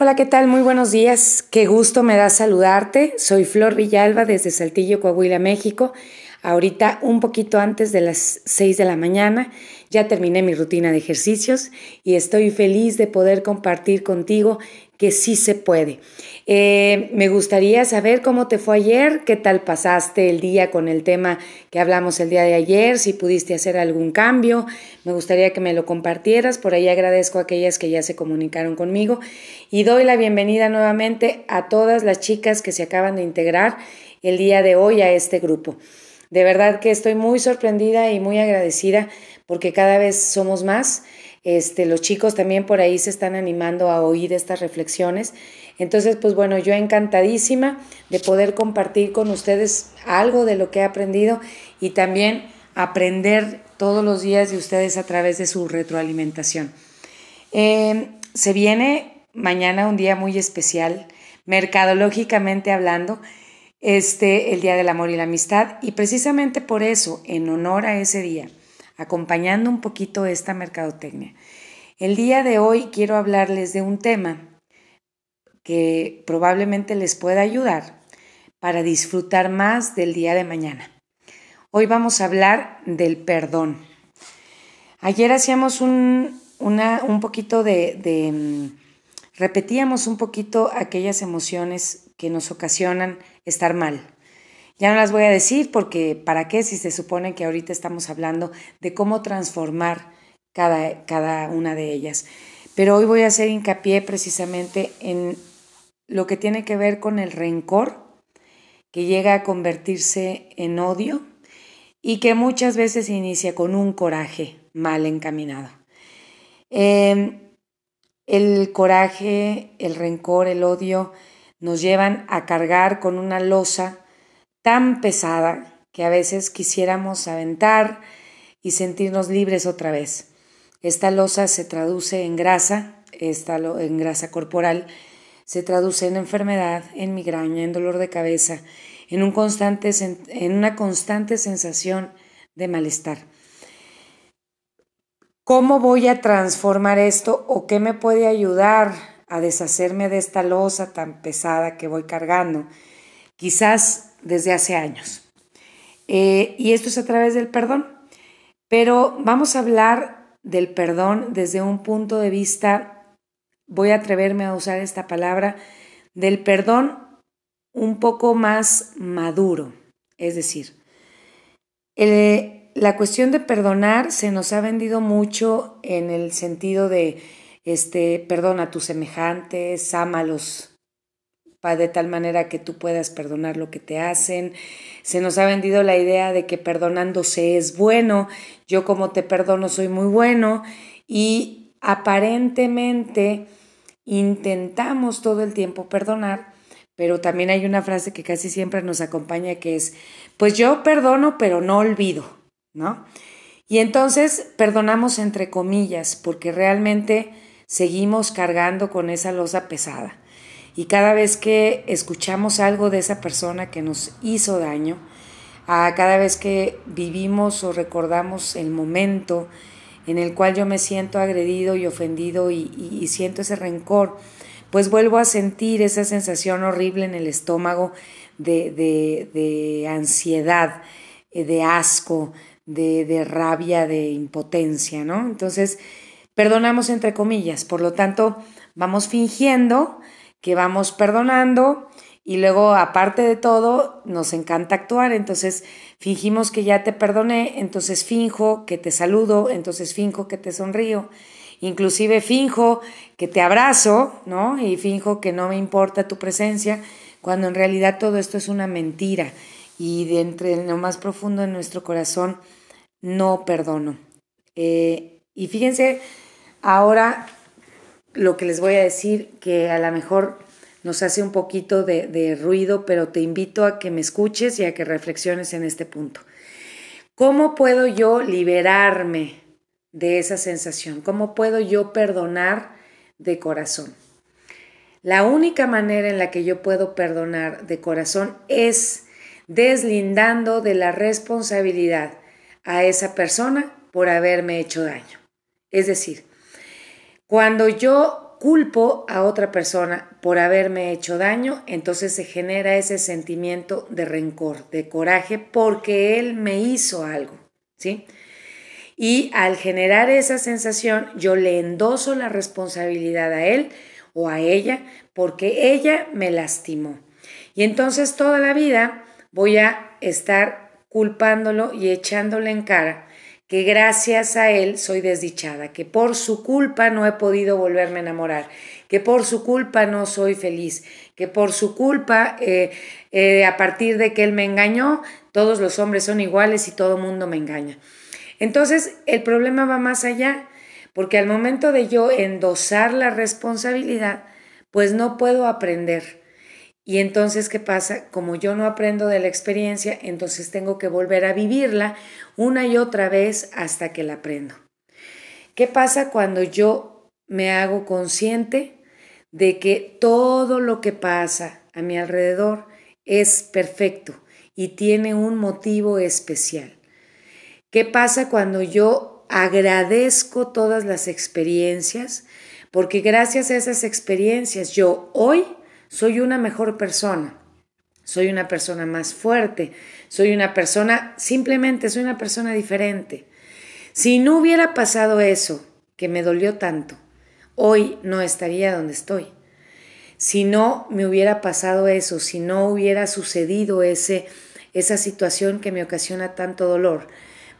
Hola, ¿qué tal? Muy buenos días. Qué gusto me da saludarte. Soy Flor Villalba desde Saltillo, Coahuila, México. Ahorita un poquito antes de las 6 de la mañana ya terminé mi rutina de ejercicios y estoy feliz de poder compartir contigo que sí se puede. Eh, me gustaría saber cómo te fue ayer, qué tal pasaste el día con el tema que hablamos el día de ayer, si pudiste hacer algún cambio. Me gustaría que me lo compartieras. Por ahí agradezco a aquellas que ya se comunicaron conmigo y doy la bienvenida nuevamente a todas las chicas que se acaban de integrar el día de hoy a este grupo. De verdad que estoy muy sorprendida y muy agradecida porque cada vez somos más. Este, los chicos también por ahí se están animando a oír estas reflexiones. Entonces, pues bueno, yo encantadísima de poder compartir con ustedes algo de lo que he aprendido y también aprender todos los días de ustedes a través de su retroalimentación. Em, se viene mañana un día muy especial, mercadológicamente hablando este, el Día del Amor y la Amistad. Y precisamente por eso, en honor a ese día, acompañando un poquito esta mercadotecnia, el día de hoy quiero hablarles de un tema que probablemente les pueda ayudar para disfrutar más del día de mañana. Hoy vamos a hablar del perdón. Ayer hacíamos un, un poquito de, mm, repetíamos un poquito aquellas emociones que nos ocasionan estar mal. Ya no las voy a decir porque ¿para qué si se supone que ahorita estamos hablando de cómo transformar cada, cada una de ellas? Pero hoy voy a hacer hincapié precisamente en lo que tiene que ver con el rencor, que llega a convertirse en odio y que muchas veces inicia con un coraje mal encaminado. Em, el coraje, el rencor, el odio nos llevan a cargar con una losa tan pesada que a veces quisiéramos aventar y sentirnos libres otra vez. Esta losa se traduce en grasa, esta en grasa corporal, se traduce en enfermedad, en migraña, en dolor de cabeza, en, en una constante sensación de malestar. ¿Cómo voy a transformar esto o qué me puede ayudar a deshacerme de esta losa tan pesada que voy cargando, quizás desde hace años. Eh, y esto es a través del perdón. Pero vamos a hablar del perdón desde un punto de vista, voy a atreverme a usar esta palabra, del perdón un poco más maduro. Es decir, la cuestión de perdonar se nos ha vendido mucho en el sentido de este, perdona a tus semejantes, ámalos de tal manera que tú puedas perdonar lo que te hacen. Se nos ha vendido la idea de que perdonándose es bueno, yo como te perdono soy muy bueno y aparentemente intentamos todo el tiempo perdonar, pero también hay una frase que casi siempre nos acompaña que es, pues yo perdono pero no olvido, ¿no? Y entonces perdonamos entre comillas, porque realmente seguimos cargando con esa losa pesada. Y cada vez que escuchamos algo de esa persona que nos hizo daño, a cada vez que vivimos o recordamos el momento en el cual yo me siento agredido y ofendido y, siento ese rencor, pues vuelvo a sentir esa sensación horrible en el estómago de, ansiedad, eh, de asco, de rabia, de impotencia, ¿no? Entonces, perdonamos entre comillas, por lo tanto, vamos fingiendo que vamos perdonando y luego, aparte de todo, nos encanta actuar, entonces fingimos que ya te perdoné, entonces finjo que te saludo, entonces finjo que te sonrío, inclusive finjo que te abrazo, ¿no? Y finjo que no me importa tu presencia, cuando en realidad todo esto es una mentira y de entre lo más profundo de nuestro corazón no perdono. Eh, y fíjense, Ahora lo que les voy a decir, que a lo mejor nos hace un poquito de, ruido, pero te invito a que me escuches y a que reflexiones en este punto. ¿Cómo puedo yo liberarme de esa sensación? ¿Cómo puedo yo perdonar de corazón? La única manera en la que yo puedo perdonar de corazón es deslindando de la responsabilidad a esa persona por haberme hecho daño. Es decir, cuando yo culpo a otra persona por haberme hecho daño, entonces se genera ese sentimiento de rencor, de coraje, porque él me hizo algo, ¿sí? Y al generar esa sensación, yo le endoso la responsabilidad a él o a ella porque ella me lastimó. Y entonces toda la vida voy a estar culpándolo y echándole en cara que gracias a él soy desdichada, que por su culpa no he podido volverme a enamorar, que por su culpa no soy feliz, que por su culpa, eh, eh, a partir de que él me engañó, todos los hombres son iguales y todo mundo me engaña. Entonces, el problema va más allá, porque al momento de yo endosar la responsabilidad, pues no puedo aprender y entonces, ¿qué pasa? Como yo no aprendo de la experiencia, entonces tengo que volver a vivirla una y otra vez hasta que la aprendo. ¿Qué pasa cuando yo me hago consciente de que todo lo que pasa a mi alrededor es perfecto y tiene un motivo especial? ¿Qué pasa cuando yo agradezco todas las experiencias? Porque gracias a esas experiencias yo hoy soy una mejor persona, soy una persona más fuerte, soy una persona, simplemente soy una persona diferente. Si no hubiera pasado eso, que me dolió tanto, hoy no estaría donde estoy. Si no me hubiera pasado eso, si no hubiera sucedido ese, esa situación que me ocasiona tanto dolor,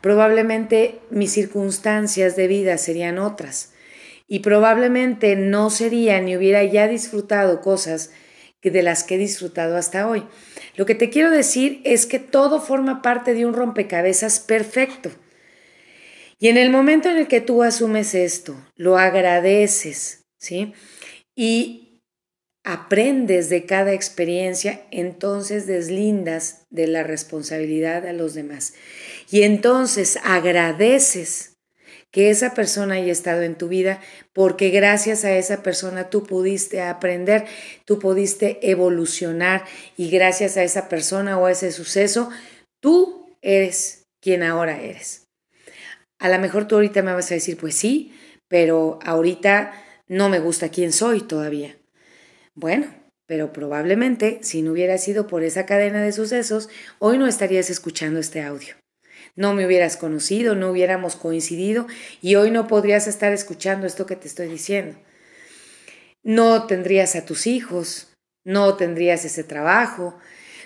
probablemente mis circunstancias de vida serían otras y probablemente no sería ni hubiera ya disfrutado cosas de las que he disfrutado hasta hoy. Lo que te quiero decir es que todo forma parte de un rompecabezas perfecto. Y en el momento en el que tú asumes esto, lo agradeces, ¿sí? Y aprendes de cada experiencia, entonces deslindas de la responsabilidad a los demás. Y entonces agradeces que esa persona haya estado en tu vida, porque gracias a esa persona tú pudiste aprender, tú pudiste evolucionar y gracias a esa persona o a ese suceso, tú eres quien ahora eres. A lo mejor tú ahorita me vas a decir, pues sí, pero ahorita no me gusta quién soy todavía. Bueno, pero probablemente si no hubiera sido por esa cadena de sucesos, hoy no estarías escuchando este audio no me hubieras conocido, no hubiéramos coincidido y hoy no podrías estar escuchando esto que te estoy diciendo. No tendrías a tus hijos, no tendrías ese trabajo,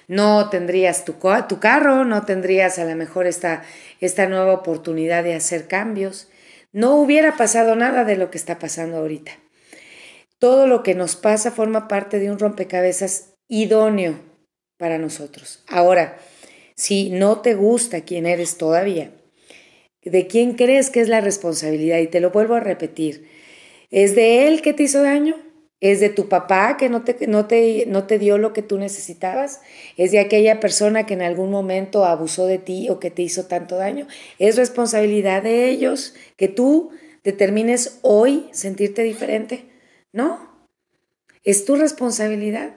no tendrías tu, tu carro, no tendrías a lo mejor esta, esta nueva oportunidad de hacer cambios. No hubiera pasado nada de lo que está pasando ahorita. Todo lo que nos pasa forma parte de un rompecabezas idóneo para nosotros. Ahora, si no te gusta quién eres todavía, ¿de quién crees que es la responsabilidad? Y te lo vuelvo a repetir. ¿Es de él que te hizo daño? ¿Es de tu papá que no te, no, te, no te dio lo que tú necesitabas? ¿Es de aquella persona que en algún momento abusó de ti o que te hizo tanto daño? ¿Es responsabilidad de ellos que tú determines hoy sentirte diferente? No, es tu responsabilidad.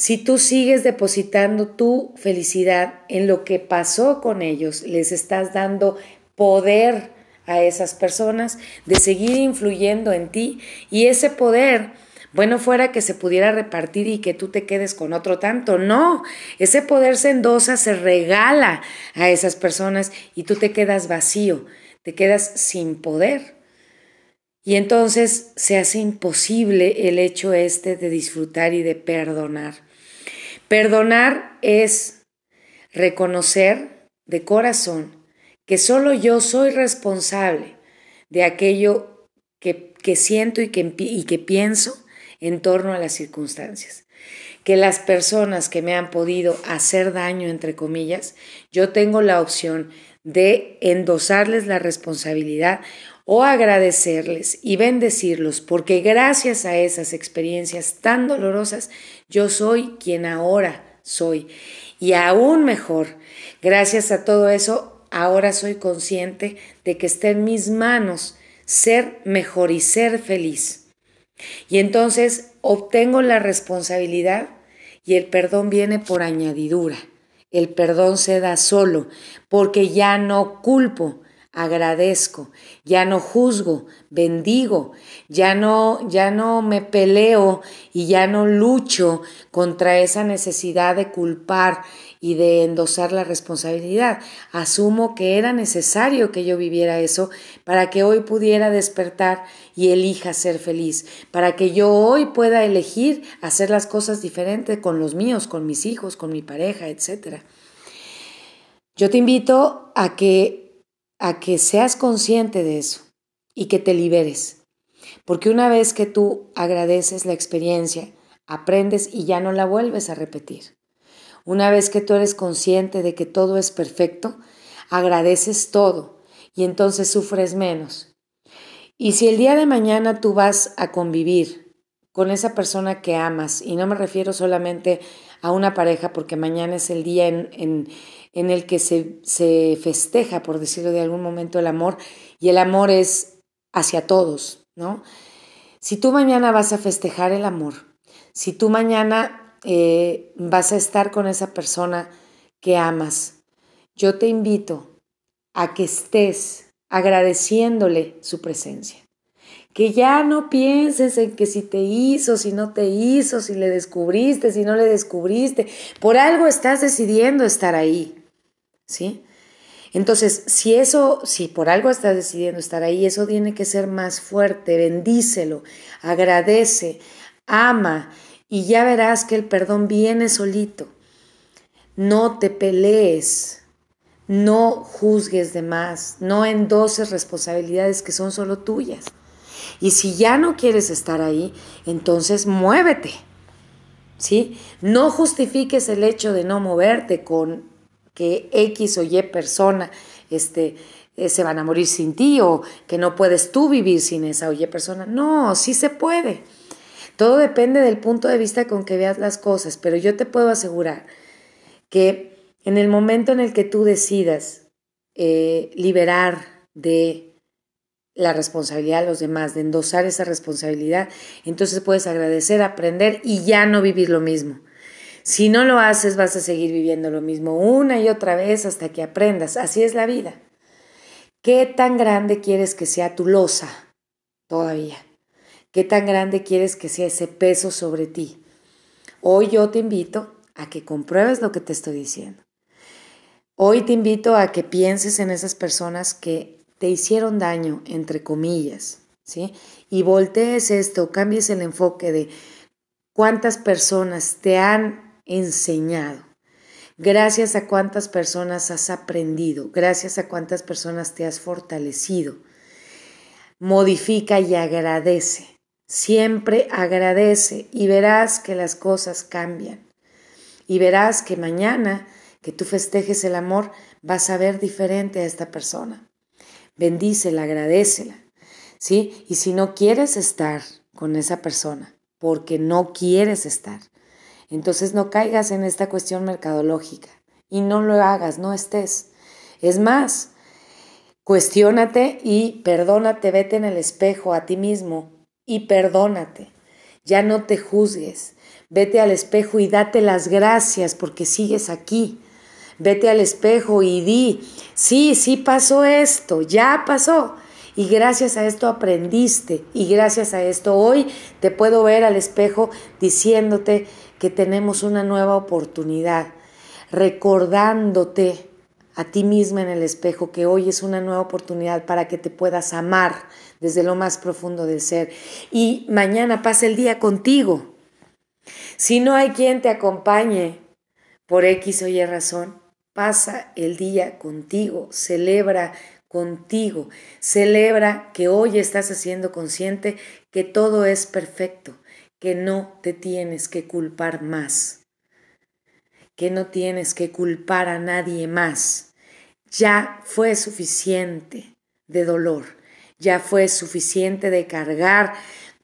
Si tú sigues depositando tu felicidad en lo que pasó con ellos, les estás dando poder a esas personas de seguir influyendo en ti y ese poder, bueno, fuera que se pudiera repartir y que tú te quedes con otro tanto, no, ese poder se endosa, se regala a esas personas y tú te quedas vacío, te quedas sin poder. Y entonces se hace imposible el hecho este de disfrutar y de perdonar. Perdonar es reconocer de corazón que solo yo soy responsable de aquello que, siento y que, y que pienso en torno a las circunstancias. Que las personas que me han podido hacer daño, entre comillas, yo tengo la opción de endosarles la responsabilidad o agradecerles y bendecirlos, porque gracias a esas experiencias tan dolorosas, yo soy quien ahora soy. Y aún mejor, gracias a todo eso, ahora soy consciente de que está en mis manos ser mejor y ser feliz. Y entonces obtengo la responsabilidad y el perdón viene por añadidura. El perdón se da solo, porque ya no culpo agradezco, ya no juzgo, bendigo, ya no, ya no me peleo y ya no lucho contra esa necesidad de culpar y de endosar la responsabilidad. Asumo que era necesario que yo viviera eso para que hoy pudiera despertar y elija ser feliz, para que yo hoy pueda elegir hacer las cosas diferentes con los míos, con mis hijos, con mi pareja, etc. Yo te invito a que a que seas consciente de eso y que te liberes. Porque una vez que tú agradeces la experiencia, aprendes y ya no la vuelves a repetir. Una vez que tú eres consciente de que todo es perfecto, agradeces todo y entonces sufres menos. Y si el día de mañana tú vas a convivir con esa persona que amas, y no me refiero solamente a una pareja, porque mañana es el día en, en, el que se, se festeja, por decirlo de algún momento, el amor, y el amor es hacia todos, ¿no? Si tú mañana vas a festejar el amor, si tú mañana eh, vas a estar con esa persona que amas, yo te invito a que estés agradeciéndole su presencia. Que ya no pienses en que si te hizo, si no te hizo, si le descubriste, si no le descubriste. Por algo estás decidiendo estar ahí. ¿sí? Entonces, si eso, si por algo estás decidiendo estar ahí, eso tiene que ser más fuerte, bendícelo, agradece, ama y ya verás que el perdón viene solito. No te pelees, no juzgues de más, no endoses responsabilidades que son solo tuyas. Y si ya no quieres estar ahí, entonces muévete. ¿Sí? No justifiques el hecho de no moverte con que X o Y persona este, eh, se van a morir sin ti o que no puedes tú vivir sin esa o Y persona. No, sí se puede. Todo depende del punto de vista con que veas las cosas, pero yo te puedo asegurar que en el momento en el que tú decidas eh, liberar de la responsabilidad de los demás, de endosar esa responsabilidad, entonces puedes agradecer, aprender y ya no vivir lo mismo. Si no lo haces, vas a seguir viviendo lo mismo una y otra vez hasta que aprendas. Así es la vida. ¿Qué tan grande quieres que sea tu losa todavía? ¿Qué tan grande quieres que sea ese peso sobre ti? Hoy yo te invito a que compruebes lo que te estoy diciendo. Hoy te invito a que pienses en esas personas que te hicieron daño, entre comillas, ¿sí? Y voltees esto, cambies el enfoque de cuántas personas te han enseñado. Gracias a cuántas personas has aprendido, gracias a cuántas personas te has fortalecido. Modifica y agradece. Siempre agradece y verás que las cosas cambian. Y verás que mañana que tú festejes el amor vas a ver diferente a esta persona. Bendícela, agradecela. ¿Sí? Y si no quieres estar con esa persona, porque no quieres estar, entonces no caigas en esta cuestión mercadológica y no lo hagas, no estés. Es más, cuestiónate y perdónate, vete en el espejo a ti mismo y perdónate. Ya no te juzgues. Vete al espejo y date las gracias porque sigues aquí. Vete al espejo y di, sí, sí pasó esto, ya pasó. Y gracias a esto aprendiste y gracias a esto hoy te puedo ver al espejo diciéndote que tenemos una nueva oportunidad, recordándote a ti misma en el espejo que hoy es una nueva oportunidad para que te puedas amar desde lo más profundo del ser y mañana pasa el día contigo. Si no hay quien te acompañe por X o Y razón, pasa el día contigo, celebra contigo, celebra que hoy estás haciendo consciente que todo es perfecto, que no te tienes que culpar más, que no tienes que culpar a nadie más. Ya fue suficiente de dolor, ya fue suficiente de cargar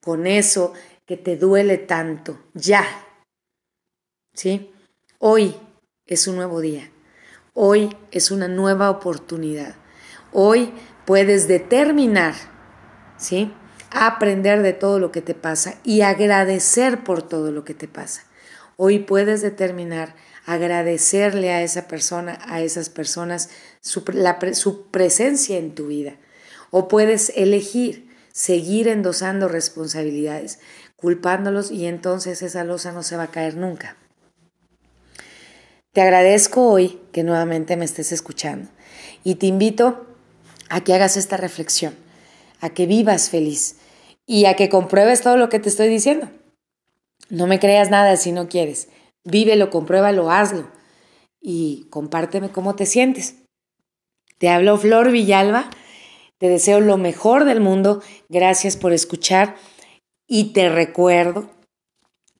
con eso que te duele tanto, ya. ¿Sí? Hoy es un nuevo día, hoy es una nueva oportunidad, hoy puedes determinar, ¿sí? aprender de todo lo que te pasa y agradecer por todo lo que te pasa. Hoy puedes determinar agradecerle a esa persona, a esas personas, su, su presencia en tu vida. O puedes elegir seguir endosando responsabilidades, culpándolos y entonces esa losa no se va a caer nunca. Te agradezco hoy que nuevamente me estés escuchando y te invito a que hagas esta reflexión, a que vivas feliz y a que compruebes todo lo que te estoy diciendo. No me creas nada si no quieres. Vívelo, compruébalo, hazlo y compárteme cómo te sientes. Te hablo Flor Villalba. Te deseo lo mejor del mundo. Gracias por escuchar y te recuerdo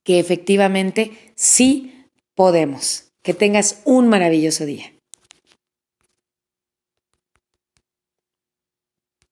que efectivamente sí podemos. Que tengas un maravilloso día.